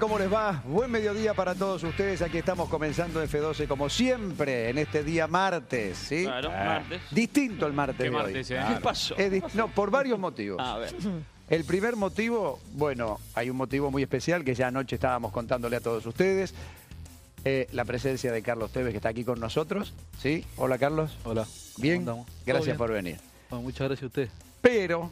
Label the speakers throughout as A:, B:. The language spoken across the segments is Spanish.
A: ¿Cómo les va? Buen mediodía para todos ustedes. Aquí estamos comenzando F12 como siempre en este día martes, ¿sí?
B: Claro,
A: Ah.
B: martes.
A: Distinto el martes
B: ¿Qué
A: de
B: martes,
A: hoy.
B: eh? ¿Qué pasó?
A: Es no, por varios motivos.
B: A ver.
A: El primer motivo, bueno, hay un motivo muy especial que ya anoche estábamos contándole a todos ustedes. Eh, la presencia de Carlos Tevez que está aquí con nosotros, ¿sí? Hola Carlos.
C: Hola.
A: Bien,
C: ¿Cómo andamos? ¿Todo
A: gracias
C: bien?
A: por venir.
C: Bueno, muchas gracias a usted.
A: Pero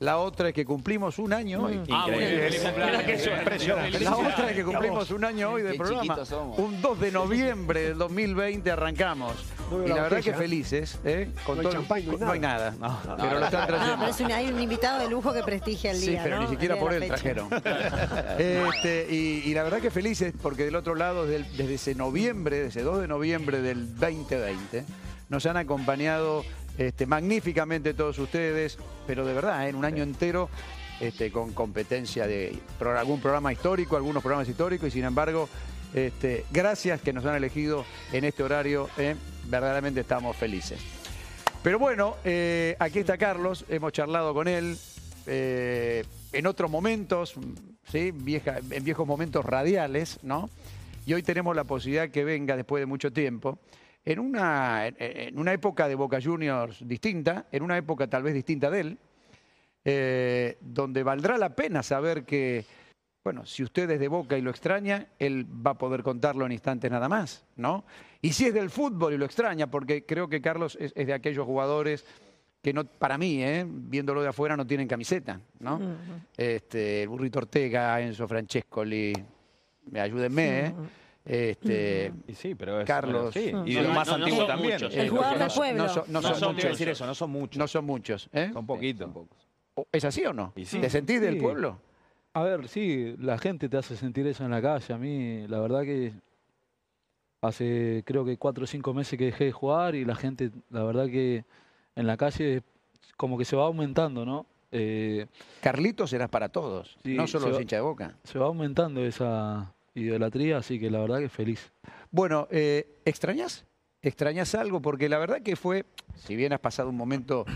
A: la otra es que cumplimos un año hoy.
B: Ah, bueno,
A: Increíble.
B: feliz cumpleaños.
A: Mira qué sorpresa. La otra es que cumplimos un año hoy del
B: Qué
A: programa.
B: chiquitos somos.
A: Un 2 de noviembre del 2020 arrancamos.
D: No veo
A: y
D: la
A: la verdad que
D: botella.
A: felices. ¿eh? Con
D: No hay
A: todo-
D: no hay
A: nada.
C: No,
A: pero lo están
E: No,
A: trayendo.
E: pero es un- hay un invitado de lujo que prestigia el
A: Sí,
E: día,
A: pero
E: ¿no?
A: ni siquiera
E: El día
A: por
E: de
A: él
E: fecha.
A: trajeron. Este, y, y la verdad que felices porque del otro lado, del- desde ese noviembre, desde 2 de noviembre del 2020, nos han acompañado este, magníficamente todos ustedes, pero de verdad, ¿eh? en un año entero, este, con competencia de algún programa histórico, algunos programas históricos, y sin embargo, este, gracias que nos han elegido en este horario, ¿eh? verdaderamente estamos felices. Pero bueno, eh, aquí está Carlos, hemos charlado con él en otros momentos, en viejos momentos radiales, ¿no? Y hoy tenemos la posibilidad que venga después de mucho tiempo, en una, en- una época de Boca Juniors distinta, en una época tal vez distinta de él, eh, donde valdrá la pena saber que, bueno, si usted es de Boca y lo extraña, él va a poder contarlo en instantes nada más, ¿no? Y si es del fútbol y lo extraña, porque creo que Carlos es, es de aquellos jugadores que no, para mí, ¿eh? viéndolo de afuera, no tienen camiseta, ¿no? este, el Burrito Ortega, Enzo Francescoli, me ayúdenme, ¿eh? Este,
F: Y sí, pero es.
A: Carlos.
F: sí. Y
B: No,
F: de lo
B: no,
F: más
B: no, no
F: antiguo
B: son
F: también.
B: muchos.
E: El
A: eh,
E: jugador
A: no
E: del pueblo.
A: No son, no
F: No,
A: muchos.
F: decir eso, no son muchos.
A: No son muchos, ¿eh?
F: Son poquitos.
A: ¿Es así o no?
F: Sí.
A: ¿Te sentís del pueblo?
C: A ver, sí, la gente te hace sentir eso en la calle. A mí, la verdad que hace creo que cuatro o cinco meses que dejé de jugar y la gente, la verdad que en la calle como que se va aumentando, ¿no? Eh,
A: Carlitos serás para todos,
C: Sí,
A: no solo los hinchas de boca.
C: se va aumentando esa idolatría, así que la verdad que feliz.
A: Bueno, eh, ¿extrañas? ¿Extrañas algo? Porque la verdad que fue, si bien has pasado un momento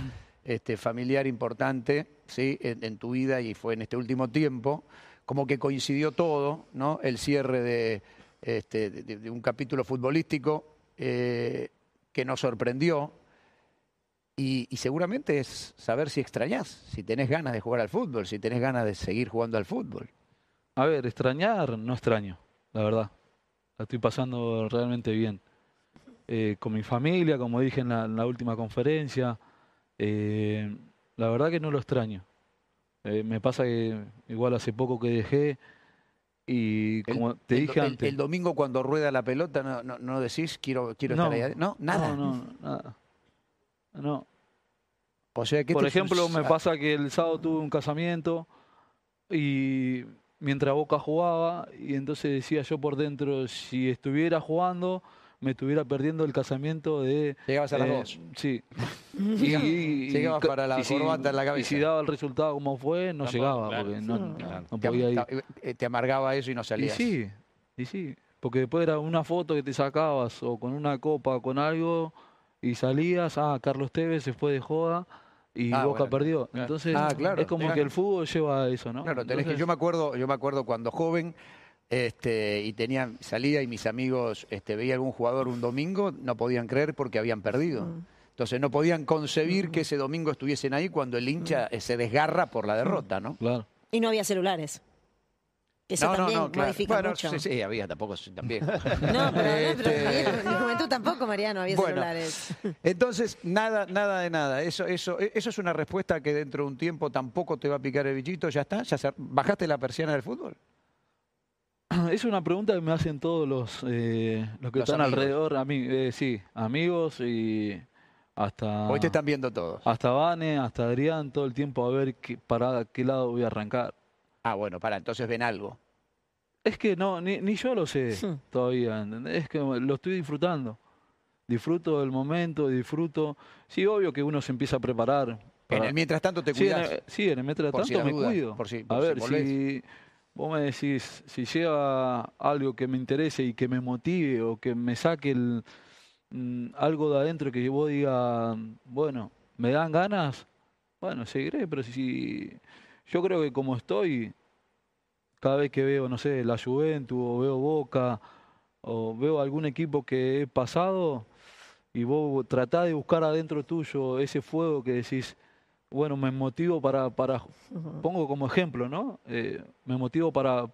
A: este, familiar importante ¿sí? en, tu vida y fue en este último tiempo, como que coincidió todo, ¿no? El cierre de, este, de- un capítulo futbolístico eh, que nos sorprendió. Y, y seguramente es saber si extrañas, si tenés ganas de jugar al fútbol, si tenés ganas de seguir jugando al fútbol.
C: A ver, extrañar no extraño, la verdad. La estoy pasando realmente bien. Eh, con mi familia, como dije en la, en la última conferencia, eh, la verdad que no lo extraño. Eh, me pasa que igual hace poco que dejé y
A: El-
C: como te dije
A: el-
C: antes...
A: el domingo cuando rueda la pelota no, no, no decís quiero, quiero
C: No,
A: estar ahí. No, nada.
C: No, no, nada. No.
A: O sea, que
C: Por ejemplo, me
A: ah,
C: pasa que el sábado tuve un casamiento y mientras Boca jugaba, y entonces decía yo por dentro, si estuviera jugando, me estuviera perdiendo el casamiento de...
A: Llegabas a las
C: eh,
A: dos.
C: Sí.
A: Llegabas-
C: y,
A: llegabas para la
C: si-
A: corbata en la
C: Y
A: cabeza.
C: si daba el resultado como fue, no
B: Tampoco,
C: llegaba,
B: claro.
C: porque no,
F: Claro.
C: no
A: te,
C: podía ir.
A: te- eh, te amargaba eso y no
C: Y
A: salías.
C: sí, y sí, porque después era una foto que te sacabas o con una copa o con algo y salías, ah, Carlos Tevez se fue de joda y
A: Ah,
C: Boca
A: bueno,
C: perdió.
B: claro.
C: Entonces
A: Ah, claro,
C: es como
A: claro.
C: que el fútbol lleva a eso, ¿no?
A: Claro, tenés que- yo me acuerdo, yo me acuerdo cuando joven, este, y tenía, salía y mis amigos este, veía algún jugador un domingo, no podían creer porque habían perdido.
C: Mm.
A: Entonces no podían concebir que ese domingo estuviesen ahí cuando el hincha
C: Mm.
A: eh, se desgarra por la derrota, ¿no?
C: Claro.
E: Y no había celulares. Eso
A: no,
E: también
A: no, no, claro.
E: modifica
A: Bueno,
E: mucho.
A: sí, sí, había, tampoco, también.
E: No, pero, no, pero
A: Este-
E: en mi juventud tampoco, Mariano, había
A: Bueno.
E: celulares.
A: Entonces, nada, nada de nada. Eso, eso, eso es una respuesta que dentro de un tiempo tampoco te va a picar el bichito, ya está, ya se- bajaste la persiana del fútbol.
C: Es una pregunta que me hacen todos los, eh, los que
A: Los
C: están
A: amigos.
C: alrededor, a mí, eh, sí, amigos y hasta...
A: Hoy te están viendo todos.
C: Hasta Vane, hasta Adrián, todo el tiempo a ver qué, para qué lado voy a arrancar.
A: Ah, bueno, para, entonces ven algo.
C: Es que no, ni, ni yo lo sé todavía, ¿entendés? Es que lo estoy disfrutando. Disfruto del momento, disfruto. Sí, obvio que uno se empieza a preparar.
A: En el mientras tanto te
C: sí, en
A: cuidas.
C: el, sí, en el mientras
A: Por si
C: tanto me
A: dudas,
C: cuido.
A: por si-
C: a
A: por si
C: ver,
A: volvés.
C: si vos me decís, si llega algo que me interese y que me motive o que me saque el, mm, algo de adentro que vos diga, bueno, me dan ganas, bueno, seguiré, pero si yo creo que como estoy, cada vez que veo, no sé, la Juventus o veo Boca o veo algún equipo que he pasado y vos tratás de buscar adentro tuyo ese fuego que decís, bueno, me motivo para, para pongo como ejemplo, ¿no? Eh, me motivo para,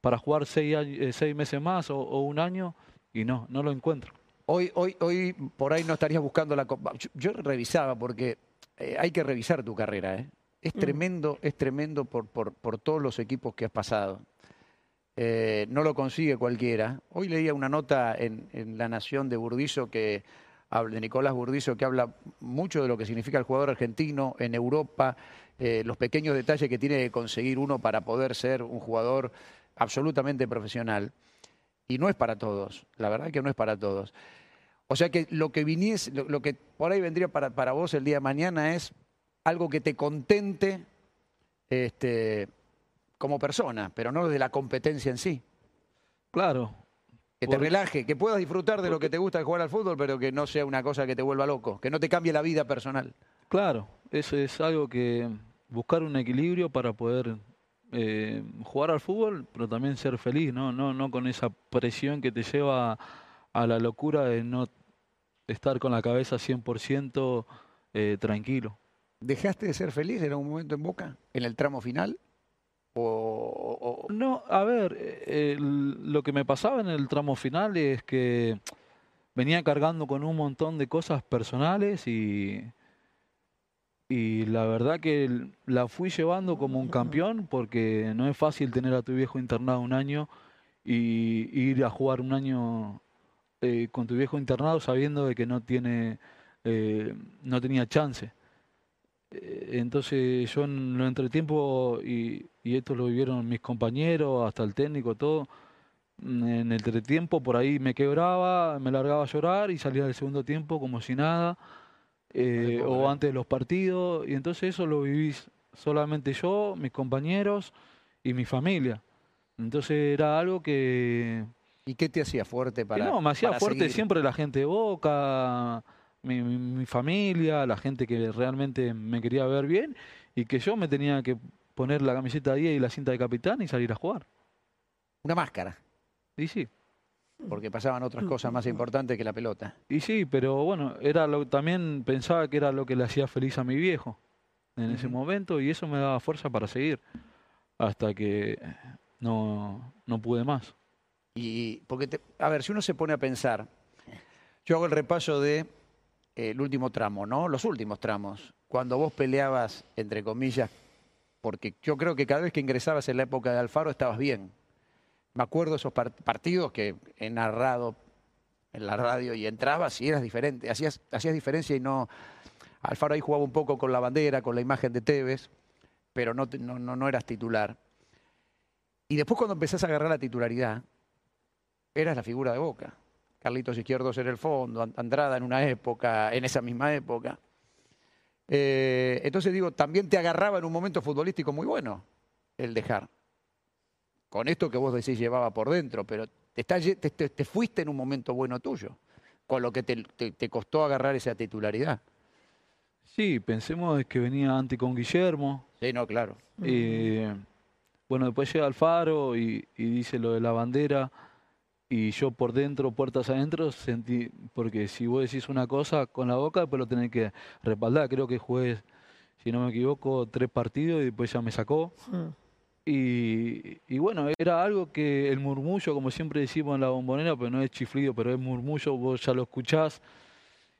C: para jugar seis, años- eh, seis meses más o, o un año y no, no lo encuentro.
A: Hoy, hoy, hoy por ahí no estarías buscando la copa. Yo, yo revisaba porque eh, hay que revisar tu carrera. ¿eh? Es tremendo, es tremendo por, por, por todos los equipos que has pasado. Eh, no lo consigue cualquiera. Hoy leía una nota en, en La Nación de Burdizo que habla- de Nicolás Burdizo que habla mucho de lo que significa el jugador argentino en Europa, eh, los pequeños detalles que tiene que conseguir uno para poder ser un jugador absolutamente profesional. Y no es para todos, la verdad que no es para todos. O sea que lo que viniese, lo, lo que por ahí vendría para, para vos el día de mañana es algo que te contente este, como persona, pero no de la competencia en sí.
C: Claro,
A: Que te relaje, que puedas disfrutar de lo que te gusta de jugar al fútbol, pero que no sea una cosa que te vuelva loco, que no te cambie la vida personal.
C: Claro, eso es algo que buscar un equilibrio para poder eh, jugar al fútbol, pero también ser feliz, ¿no? No, no con esa presión que te lleva a la locura de no estar con la cabeza 100% eh, tranquilo.
A: ¿Dejaste de ser feliz en algún momento en Boca? ¿En el tramo final? O,
C: No, a ver, eh, lo que me pasaba en el tramo final es que venía cargando con un montón de cosas personales y, y la verdad que la fui llevando como un campeón porque no es fácil tener a tu viejo internado un año y, y ir a jugar un año eh, con tu viejo internado sabiendo de que no tiene eh, no tenía chance. Eh, Entonces yo en el entretiempo, y, y esto lo vivieron mis compañeros, hasta el técnico, todo, mm, en el entretiempo por ahí me quebraba, me largaba a llorar y salía del segundo tiempo como si nada, eh, o antes de los partidos, y entonces eso lo vivís solamente yo, mis compañeros y mi familia. Entonces era algo que,
A: ¿Y qué te hacía fuerte para
C: no, me hacía fuerte
A: seguir?
C: siempre la gente de Boca, mi, mi- mi familia, la gente que realmente me quería ver bien y que yo me tenía que poner la camiseta 10 y la cinta de capitán y salir a jugar.
A: Una máscara,
C: Y sí,
A: porque pasaban otras cosas más importantes que la pelota.
C: y sí, pero bueno, era lo, también pensaba que era lo que le hacía feliz a mi viejo en ese momento y eso me daba fuerza para seguir hasta que no, no pude más.
A: Y porque, te- a ver, si uno se pone a pensar, yo hago el repaso de el último tramo, ¿no? Los últimos tramos, cuando vos peleabas, entre comillas, porque yo creo que cada vez que ingresabas en la época de Alfaro estabas bien. Me acuerdo esos par- partidos que he narrado en la radio y entrabas y eras diferente, hacías, hacías diferencia y no... Alfaro ahí jugaba un poco con la bandera, con la imagen de Tevez, pero no, no, no, no eras titular. Y después cuando empezás a agarrar la titularidad, eras la figura de Boca. Carlitos Izquierdos en el fondo, An- Andrada en una época, en esa misma época. Eh, entonces digo, también te agarraba en un momento futbolístico muy bueno el dejar. Con esto que vos decís llevaba por dentro, pero te, está lle- te- te- te fuiste en un momento bueno tuyo, con lo que te, costó agarrar esa titularidad.
C: Sí, pensemos que venía antes con Guillermo,
A: Sí, no, claro.
C: Eh, bueno, después llega Alfaro y, y dice lo de la bandera y yo por dentro, puertas adentro, sentí, porque si vos decís una cosa con la boca, después lo tenés que respaldar. Creo que jugué, si no me equivoco, tres partidos y después ya me sacó.
E: Mm.
C: Y, y bueno, era algo que el murmullo, como siempre decimos en la bombonera, pero no es chiflido, pero es murmullo, vos ya lo escuchás.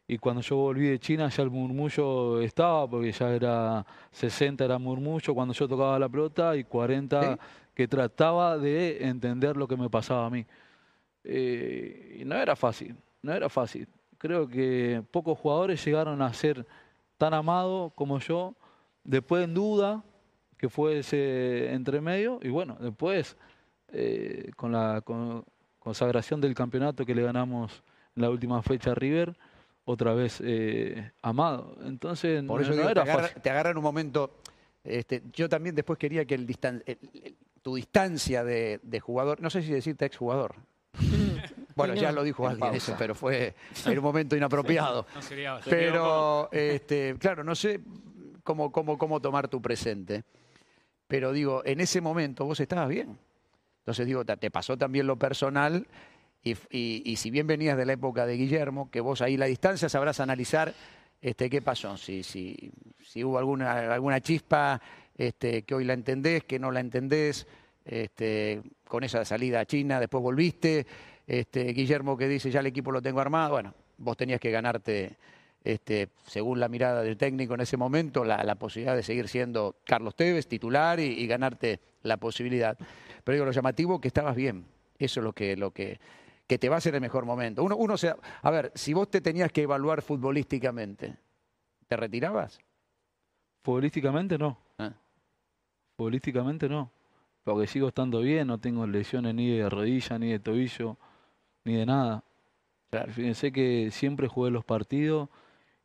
C: Y cuando yo volví de China ya el murmullo estaba, porque ya era 60 era murmullo cuando yo tocaba la pelota y 40
A: Sí.
C: que trataba de entender lo que me pasaba a mí. Eh, y no era fácil, no era fácil. Creo que pocos jugadores llegaron a ser tan amados como yo. Después en duda, que fue ese entremedio, y bueno, después eh, con la con- consagración del campeonato que le ganamos en la última fecha a River, otra vez eh, amado. Entonces
A: Por eso
C: no
A: digo, te,
C: era
A: agarra,
C: fácil.
A: te agarra en un momento. Este, yo también después quería que el distan- el- el- tu distancia de, de jugador, no sé si decirte exjugador. Bueno, ya lo dijo
C: En
A: alguien
C: pausa.
A: eso, pero fue en un momento inapropiado.
B: No sería, sería
A: Pero, este, claro, no sé cómo, cómo, cómo tomar tu presente. pero digo, en ese momento vos estabas bien. Entonces digo, te pasó también lo personal y, y- y si bien venías de la época de Guillermo, que vos ahí la distancia sabrás analizar este, qué pasó, si, si, si hubo alguna, alguna chispa este, que hoy la entendés, que no la entendés, este, con esa salida a China, después volviste, este, Guillermo que dice ya el equipo lo tengo armado, bueno, vos tenías que ganarte, este, según la mirada del técnico en ese momento, la, la posibilidad de seguir siendo Carlos Tevez, titular, y, y ganarte la posibilidad. Pero digo, lo llamativo que estabas bien, eso es lo que, lo que, que te va a ser el mejor momento. Uno, uno se, a ver, si vos te tenías que evaluar futbolísticamente, ¿te retirabas?
C: Futbolísticamente no.
A: Ah.
C: Futbolísticamente no. Porque sigo estando bien, no tengo lesiones ni de rodilla, ni de tobillo, ni de nada.
A: Claro.
C: Fíjense que siempre jugué los partidos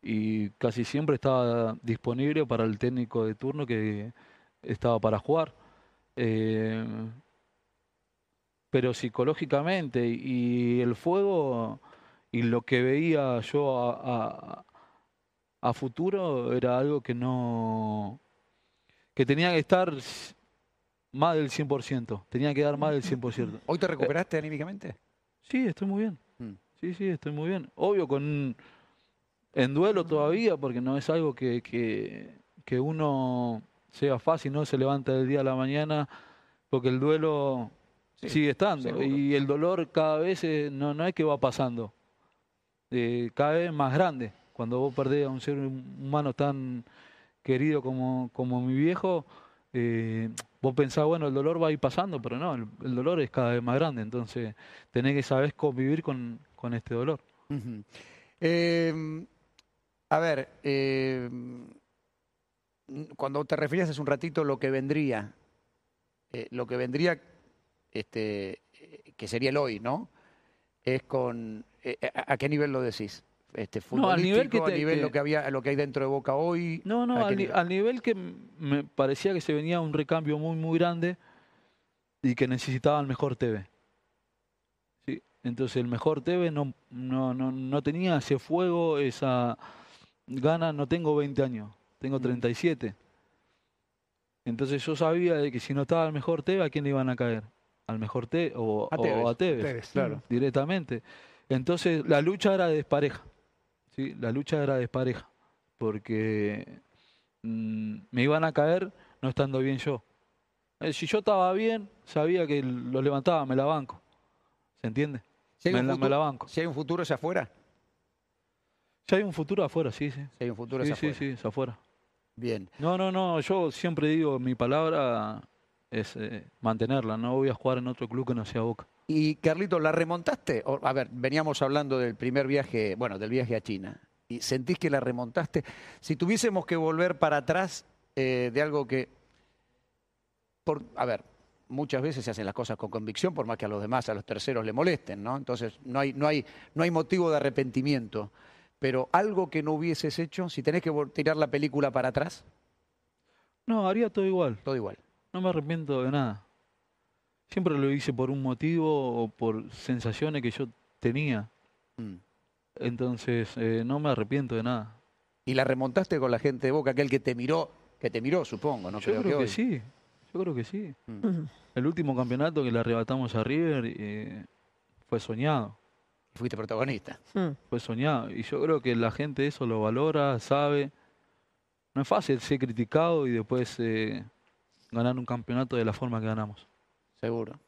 C: y casi siempre estaba disponible para el técnico de turno que estaba para jugar. Eh, pero psicológicamente y el fuego y lo que veía yo a, a- a futuro era algo que no que tenía que estar más del 100%, tenía que dar más del 100%.
A: ¿Hoy te recuperaste anímicamente?
C: Sí, estoy muy bien.
A: Mm.
C: Sí, sí, estoy muy bien. Obvio, con en duelo todavía, porque no es algo que, que, que uno sea fácil, no se levanta del día a la mañana, porque el duelo
A: Sí,
C: sigue estando.
A: seguro.
C: Y el dolor cada vez no, no es que va pasando, eh, cada vez más grande. Cuando vos perdés a un ser humano tan querido como, como mi viejo, eh, vos pensás, bueno, el dolor va a ir pasando, pero no, el, dolor es cada vez más grande. Entonces, tenés que saber convivir con, con este dolor.
A: Eh, a ver, eh, cuando te referías hace un ratito lo que vendría, lo que vendría, este, que sería el hoy, ¿no? Es con, eh, ¿a, a qué nivel lo decís? Este,
C: No, al nivel
A: futbolístico,
C: que
A: a
C: te-
A: nivel
C: que-
A: lo que había, lo que hay dentro de Boca hoy.
C: No, no,
A: ¿a
C: al, ni-
A: nivel?
C: al nivel que me parecía que se venía un recambio muy, muy grande y que necesitaba el mejor TV. Sí, entonces el mejor TV no, no, no, no tenía ese fuego, esa gana, no tengo 20 años, tengo
A: Mm.
C: 37. Entonces yo sabía de que si no estaba el mejor TV, ¿a quién le iban a caer? ¿Al mejor TV o
A: A
C: o
A: Tevez.
C: a Tevez?
B: Tevez.
A: Claro.
C: directamente. Entonces la lucha era despareja, ¿sí? La lucha era despareja, porque mm, me iban a caer no estando bien yo. Eh, si yo estaba bien, sabía que lo levantaba, me la banco. ¿Se entiende?
A: Si hay,
C: Me
A: un
C: la, me la
A: futuro,
C: banco.
A: si hay un futuro es afuera.
C: Ya hay un futuro afuera, sí, sí.
A: Si hay un futuro
C: Sí,
A: es
C: sí,
A: afuera.
C: sí, es afuera.
A: Bien.
C: No, no, no, yo siempre digo, mi palabra es eh, mantenerla, no voy a jugar en otro club que no sea Boca.
A: Y Carlito, ¿la remontaste? O, a ver, veníamos hablando del primer viaje, bueno, del viaje a China. ¿Y sentís que la remontaste? Si tuviésemos que volver para atrás eh, de algo que, por, a ver, muchas veces se hacen las cosas con convicción, por más que a los demás, a los terceros le molesten, ¿no? Entonces no hay, no hay, no hay motivo de arrepentimiento. Pero algo que no hubieses hecho, si tenés que tirar la película para atrás,
C: No, haría todo igual.
A: todo igual.
C: No me arrepiento de nada. Siempre lo hice por un motivo o por sensaciones que yo tenía.
A: Mm.
C: Entonces, eh, no me arrepiento de nada.
A: Y la remontaste con la gente de Boca, aquel que te miró, que te miró, supongo, ¿no?
C: yo creo, que, sí. Yo creo que sí.
A: Mm.
E: Ujú.
C: El último campeonato que le arrebatamos a River eh, fue soñado.
A: Fuiste protagonista.
E: Mm.
C: Fue soñado. Y yo creo que la gente eso lo valora, sabe. No es fácil ser criticado y después eh, ganar un campeonato de la forma que ganamos.
A: Seguro.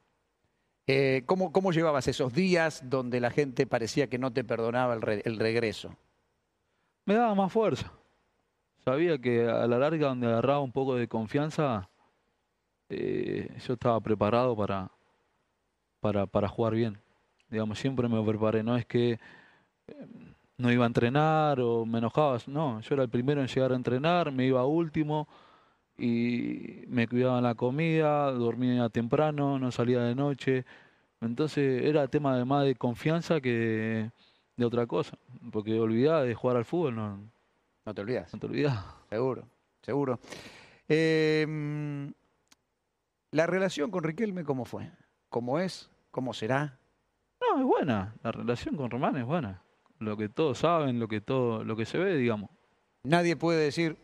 A: Eh, ¿cómo, ¿Cómo llevabas esos días donde la gente parecía que no te perdonaba el, re- el regreso?
C: me daba más fuerza. Sabía que a la larga, donde agarraba un poco de confianza, eh, yo estaba preparado para, para, para jugar bien. Digamos, siempre me preparé. No es que eh, no iba a entrenar o me enojaba. No, yo era el primero en llegar a entrenar, me iba último y me cuidaba en la comida, dormía temprano, no salía de noche. Entonces era tema de más de confianza que de otra cosa. Porque olvidar de jugar al fútbol, no,
A: No te olvidas.
C: no te olvidás.
A: Seguro, seguro. Eh, mm, la relación con Riquelme, ¿cómo fue? ¿Cómo es? ¿Cómo será?
C: No, es buena. La relación con Román es buena. Lo que todos saben, lo que todo, lo que se ve, digamos.
A: Nadie puede decir,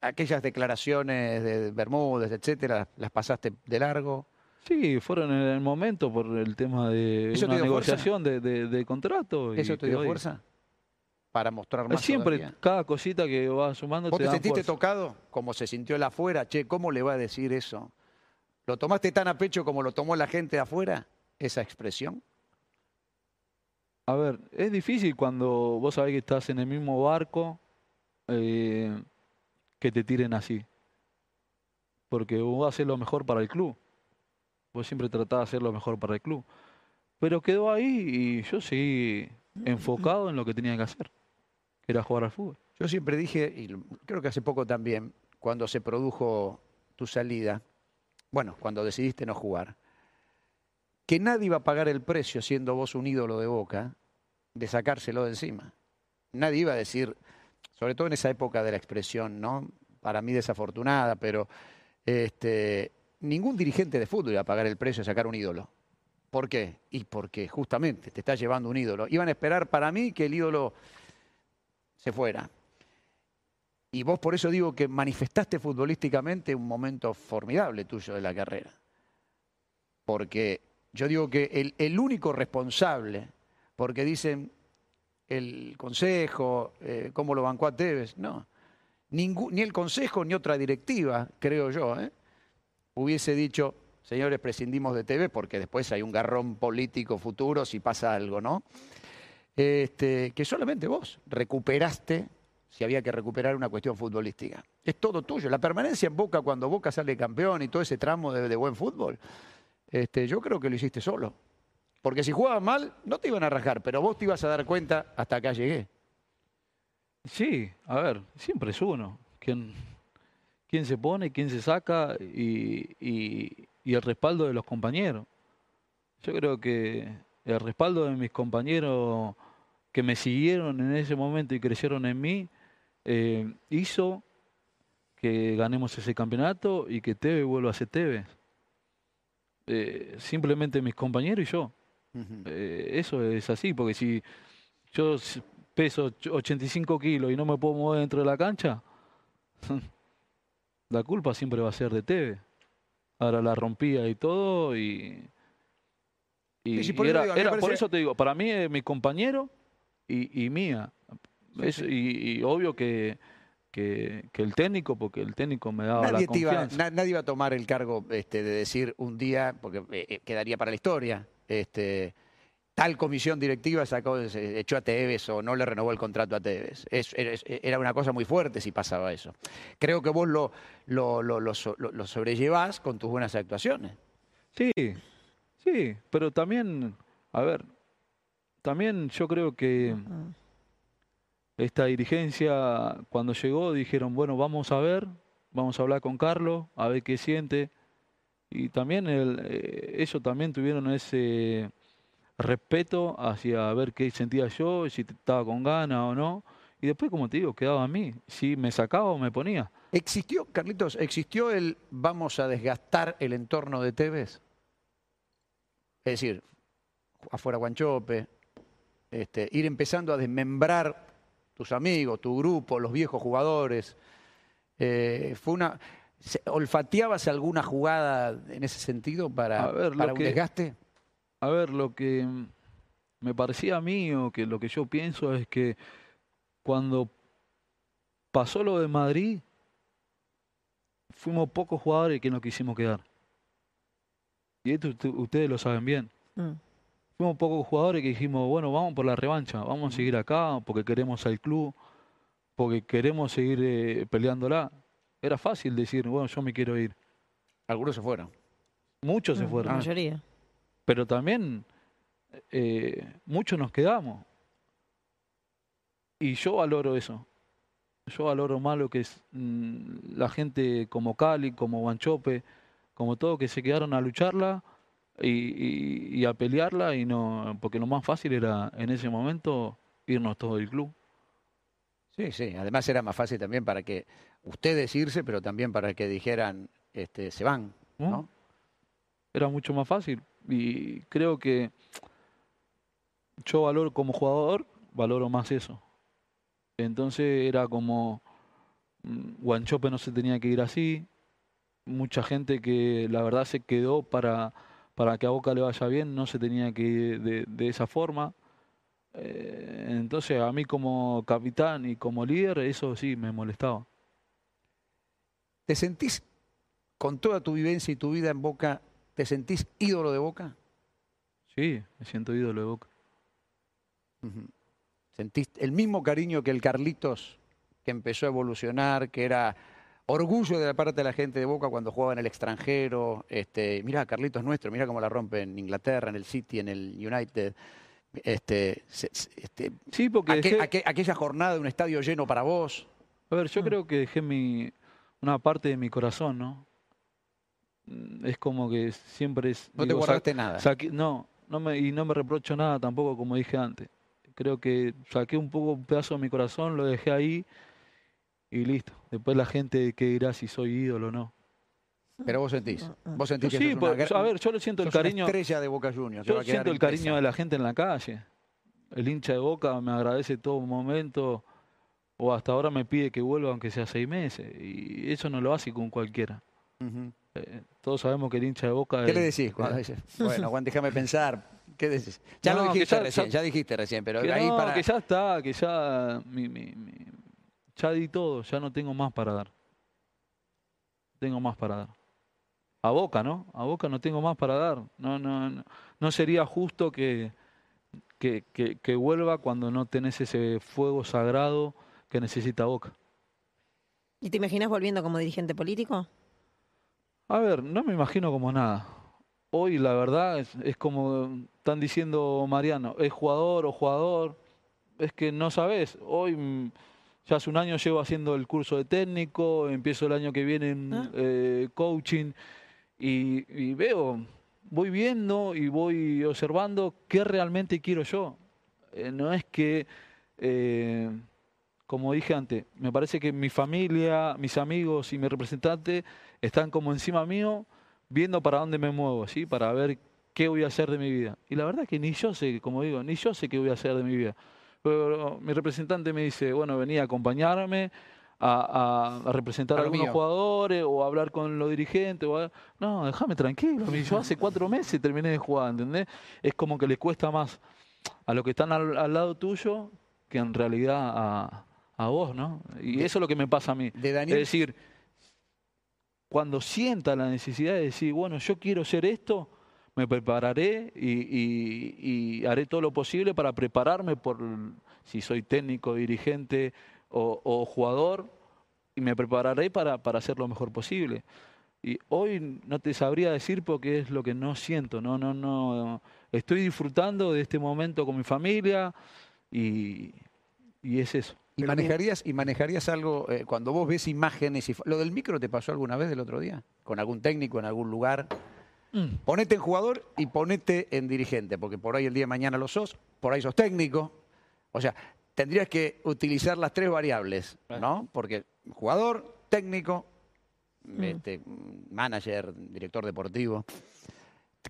A: aquellas declaraciones de Bermúdez, etcétera, las pasaste de largo.
C: Sí, fueron en el momento por el tema de
A: ¿Eso te
C: una
A: dio
C: negociación de, de- de contrato. y
A: ¿Eso te dio fuerza? Para mostrar más
C: Siempre,
A: todavía.
C: cada cosita que vas sumando
A: ¿Vos
C: te
A: sentiste
C: fuerza.
A: tocado? Como se sintió el afuera. Che, ¿cómo le va a decir eso? ¿Lo tomaste tan a pecho como lo tomó la gente de afuera? Esa expresión.
C: A ver, es difícil cuando vos sabés que estás en el mismo barco eh, que te tiren así. Porque vos haces lo mejor para el club. Vos siempre tratás de hacer lo mejor para el club. Pero quedó ahí y yo seguí enfocado en lo que tenía que hacer, que era jugar al fútbol.
A: Yo siempre dije, y creo que hace poco también, cuando se produjo tu salida, bueno, cuando decidiste no jugar, que nadie iba a pagar el precio, siendo vos un ídolo de boca, de sacárselo de encima. Nadie iba a decir, sobre todo en esa época de la expresión, ¿no? Para mí desafortunada, pero este, ningún dirigente de fútbol iba a pagar el precio de sacar un ídolo. ¿Por qué? Y porque justamente te está llevando un ídolo. Iban a esperar para mí que el ídolo se fuera. Y vos por eso digo que manifestaste futbolísticamente un momento formidable tuyo de la carrera. Porque yo digo que el, el único responsable, porque dicen el consejo, eh, cómo lo bancó a Tevez, no. Ni el consejo ni otra directiva, creo yo, ¿eh? hubiese dicho, señores, prescindimos de TV porque después hay un garrón político futuro si pasa algo, ¿no? Este, que solamente vos recuperaste, si había que recuperar una cuestión futbolística. Es todo tuyo. La permanencia en Boca cuando Boca sale campeón y todo ese tramo de, de buen fútbol, este, yo creo que lo hiciste solo. Porque si jugabas mal, no te iban a rajar, pero vos te ibas a dar cuenta, hasta acá llegué.
C: Sí, a ver, siempre es uno. ¿Quién, quién se pone, quién se saca y, y- el respaldo de los compañeros? Yo creo que el respaldo de mis compañeros que me siguieron en ese momento y crecieron en mí eh, hizo que ganemos ese campeonato y que Tevez vuelva a ser Tevez. Eh, simplemente mis compañeros y yo. Eh, eso es así, porque si yo peso och- 85 kilos y no me puedo mover dentro de la cancha, la culpa siempre va a ser de Teve. Ahora la rompía y todo y... y-
A: Sí, sí, por
C: y era,
A: digo,
C: por eso te digo, para mí es mi compañero y, y mía. Es- Y, y obvio que, que, que el técnico, porque el técnico me daba
A: Nadie,
C: la
A: iba,
C: confianza.
A: na- nadie iba a tomar el cargo este, de decir un día, porque eh, eh, quedaría para la historia, este, tal comisión directiva sacó, se echó a Tevez o no le renovó el contrato a Tevez. Es- era, es- era una cosa muy fuerte si pasaba eso. Creo que vos lo, lo, lo, lo lo- lo sobrellevás con tus buenas actuaciones.
C: Sí, sí, pero también, a ver, también yo creo que esta dirigencia, cuando llegó, dijeron, bueno, vamos a ver, vamos a hablar con Carlos, a ver qué siente. Y también el, eh, ellos también tuvieron ese respeto hacia ver qué sentía yo, si estaba con ganas o no. Y después, como te digo, quedaba a mí. Si me sacaba o me ponía.
A: ¿Existió, Carlitos, existió el vamos a desgastar el entorno de Tevez? Es decir, afuera Guanchope, este, ir empezando a desmembrar tus amigos, tu grupo, los viejos jugadores. Eh, fue una, ¿Olfateabas alguna jugada en ese sentido para,
C: A ver,
A: para un
C: que-
A: desgaste?
C: A ver, lo que me parecía a mí o que lo que yo pienso es que cuando pasó lo de Madrid, fuimos pocos jugadores que nos quisimos quedar. Y esto usted- ustedes lo saben bien.
E: Mm.
C: Fuimos pocos jugadores que dijimos, bueno, vamos por la revancha, vamos a seguir acá porque queremos al club, porque queremos seguir eh, peleándola. Era fácil decir, bueno, yo me quiero ir.
A: Algunos se fueron.
C: Muchos se fueron.
E: La mayoría.
C: pero también eh, muchos nos quedamos. Y yo valoro eso. Yo valoro más lo que es mm, la gente como Cali, como Guanchope, como todo, que se quedaron a lucharla y, y- y a pelearla, y no porque lo más fácil era en ese momento irnos todo el club.
A: Sí, sí. Además era más fácil también para que ustedes irse, pero también para que dijeran, este, se van,
C: ¿no?
A: ¿no?
C: Era mucho más fácil. Y creo que yo valoro como jugador, valoro más eso. Entonces era como, mm, Guanchope no se tenía que ir así, mucha gente que la verdad se quedó para, para que a Boca le vaya bien, no se tenía que ir de, de esa forma. Eh, entonces a mí como capitán y como líder eso sí me molestaba.
A: ¿Te sentís, con toda tu vivencia y tu vida en Boca, te sentís ídolo de Boca?
C: Sí, me siento ídolo de Boca.
A: ¿Sentís el mismo cariño que el Carlitos, que empezó a evolucionar, que era orgullo de la parte de la gente de Boca cuando jugaba en el extranjero? Este, mirá, Carlitos nuestro, mira cómo la rompe en Inglaterra, en el City, en el United. Este, este,
C: sí, porque
A: aquella jornada de un estadio lleno para vos.
C: A ver, yo mm. creo que dejé mi, una parte de mi corazón, ¿no? Mm, es como que siempre es...
A: No te guardaste nada.
C: no, no me, y no me reprocho nada tampoco, como dije antes. Creo que saqué un poco un pedazo de mi corazón, lo dejé ahí y listo. Después la gente que dirá si soy ídolo o no.
A: Pero vos sentís, vos sentís que
C: sí, pues, a ver, yo lo siento el cariño.
A: estrella de Boca Juniors.
C: Yo siento el cariño de la gente en la calle. El hincha de Boca me agradece todo momento o hasta ahora me pide que vuelva aunque sea seis meses. Y eso no lo hace con cualquiera. Eh, todos sabemos que el hincha de Boca...
A: ¿Qué le decís cuando dices? Bueno, Juan, déjame pensar. ¿Qué decís? Ya lo dijiste recién, ya, dijiste recién, pero
C: que
A: ahí
C: para... que ya está, que ya... ya di todo, ya no tengo más para dar. Tengo más para dar. A Boca, ¿no? A Boca no tengo más para dar. No, no, no, no sería justo que, que, que vuelva cuando no tenés ese fuego sagrado que necesita Boca.
E: ¿Y te imaginas volviendo como dirigente político?
C: A ver, no me imagino como nada. Hoy la verdad es, como están diciendo Mariano, es jugador o jugador, es que no sabes. Hoy mm, ya hace un año llevo haciendo el curso de técnico, empiezo el año que viene en ah. eh, coaching y, veo, voy viendo y voy observando qué realmente quiero yo. Eh, no es que eh, como dije antes, me parece que mi familia, mis amigos y mi representante están como encima mío viendo para dónde me muevo, ¿sí? Para ver qué voy a hacer de mi vida. Y la verdad es que ni yo sé, como digo, ni yo sé qué voy a hacer de mi vida. Pero mi representante me dice, bueno, venía a acompañarme, a, representar a, algunos jugadores o a hablar con los dirigentes. No, déjame tranquilo. Yo hace cuatro meses terminé de jugar, ¿entendés? Es como que le cuesta más a los que están al lado tuyo que en realidad a, a vos, ¿no? Y eso es lo que me pasa a mí. Es decir, cuando sienta la necesidad de decir, bueno, yo quiero ser esto, me prepararé y, haré todo lo posible para prepararme por si soy técnico, dirigente o, jugador, y me prepararé para, para hacer lo mejor posible. Y hoy no te sabría decir porque es lo que no siento, no, no, no. Estoy disfrutando de este momento con mi familia y es eso.
A: ¿Y manejarías, ¿Y manejarías algo eh, cuando vos ves imágenes? Y, ¿Lo del micro te pasó alguna vez del otro día? ¿Con algún técnico en algún lugar? Mm. Ponete en jugador y ponete en dirigente, porque por ahí el día de mañana lo sos, por ahí sos técnico. O sea, tendrías que utilizar las tres variables, ¿no? Porque jugador, técnico, mm. este, manager, director deportivo.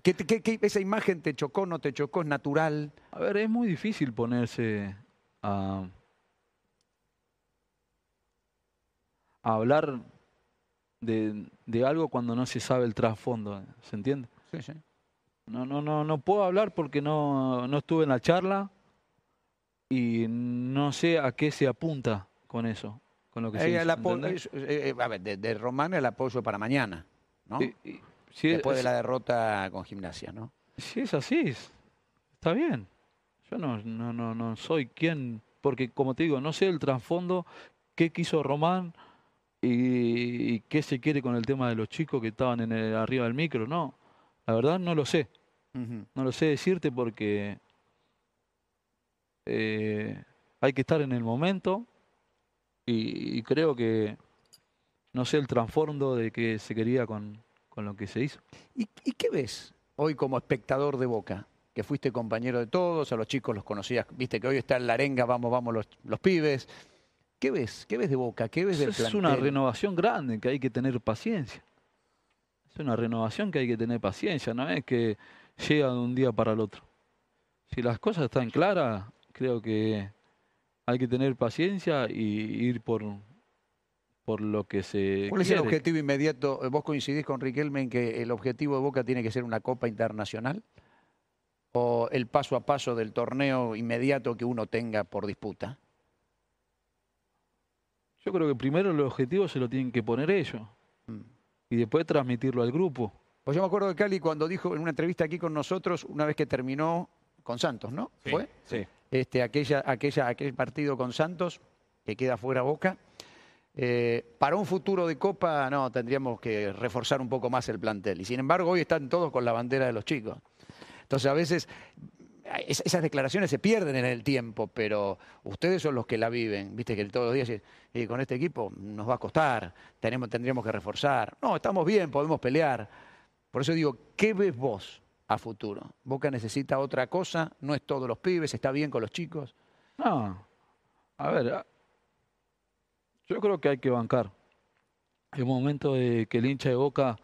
A: ¿Qué, qué, esa imagen te chocó, no te chocó? ¿Es natural?
C: A ver, es muy difícil ponerse a hablar de, de, algo cuando no se sabe el trasfondo, ¿se entiende?
A: Sí, sí.
C: No, no, no, no puedo hablar porque no, no estuve en la charla y no sé a qué se apunta con eso, con lo que se
A: el eh, eh, A ver, de, Román el apoyo para mañana, ¿no? Después de la derrota con gimnasia, ¿no?
C: Si es así, está bien. Yo no, no, no, no soy quien, porque como te digo, no sé el trasfondo, qué quiso Román, ¿Y, qué se quiere con el tema de los chicos que estaban en el, arriba del micro? No, la verdad no lo sé. No lo sé decirte porque eh, hay que estar en el momento y, creo que no sé el trasfondo de que se quería con, con lo que se hizo.
A: ¿Y, qué ves hoy como espectador de Boca? Que fuiste compañero de todos, a los chicos los conocías, viste que hoy está en la arenga, vamos, vamos los, los pibes. ¿Qué ves? ¿Qué ves de Boca? ¿Qué ves del
C: Es una renovación grande que hay que tener paciencia. Es una renovación que hay que tener paciencia, no es que llega de un día para el otro. Si las cosas están claras, creo que hay que tener paciencia y ir por, por lo que se
A: ¿Cuál es el objetivo inmediato? ¿Vos coincidís con Riquelme en que el objetivo de Boca tiene que ser una Copa Internacional? ¿O el paso a paso del torneo inmediato que uno tenga por disputa?
C: Yo creo que primero el objetivo se lo tienen que poner ellos
A: Mm.
C: y después transmitirlo al grupo.
A: Pues yo me acuerdo de Cali cuando dijo en una entrevista aquí con nosotros, una vez que terminó con Santos, ¿no?
B: Sí,
A: ¿Fue?
B: Sí.
A: Este, aquella, aquella, aquel partido con Santos, que queda fuera Boca. Eh, para un futuro de Copa, no, tendríamos que reforzar un poco más el plantel. Y sin embargo, hoy están todos con la bandera de los chicos. Entonces, a veces es- esas declaraciones se pierden en el tiempo, pero ustedes son los que la viven. Viste que todos los días "Y con este equipo nos va a costar, tenemos, tendríamos que reforzar. No, estamos bien, podemos pelear. Por eso digo, ¿qué ves vos a futuro? Boca necesita otra cosa, no es todos los pibes, está bien con los chicos.
C: No, a ver, a- yo creo que hay que bancar. Es momento de que el hincha de Boca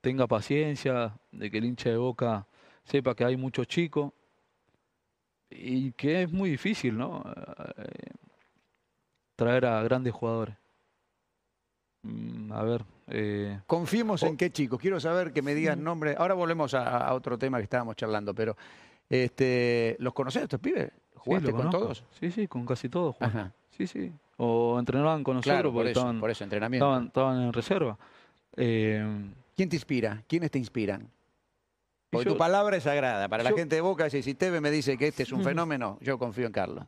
C: tenga paciencia, de que el hincha de Boca sepa que hay muchos chicos y que es muy difícil, ¿no? Eh, traer a grandes jugadores. Mm, A ver, eh,
A: Confiemos en qué chicos. Quiero saber que me digan nombre. Ahora volvemos a, a otro tema que estábamos charlando, pero este, ¿los conocés estos pibes? ¿Jugaste con
C: conozco.
A: todos?
C: Sí, sí, con casi todos.
A: Ajá.
C: Sí, sí. O entrenaban con nosotros
A: Claro, por
C: porque
A: eso,
C: estaban,
A: por eso, entrenamiento.
C: estaban, estaban en reserva. Eh,
A: ¿Quién te inspira? ¿Quiénes te inspiran? Porque
C: yo-
A: tu palabra es sagrada. Para la gente de Boca, si si Teve me dice que este es un fenómeno, yo confío en Carlos.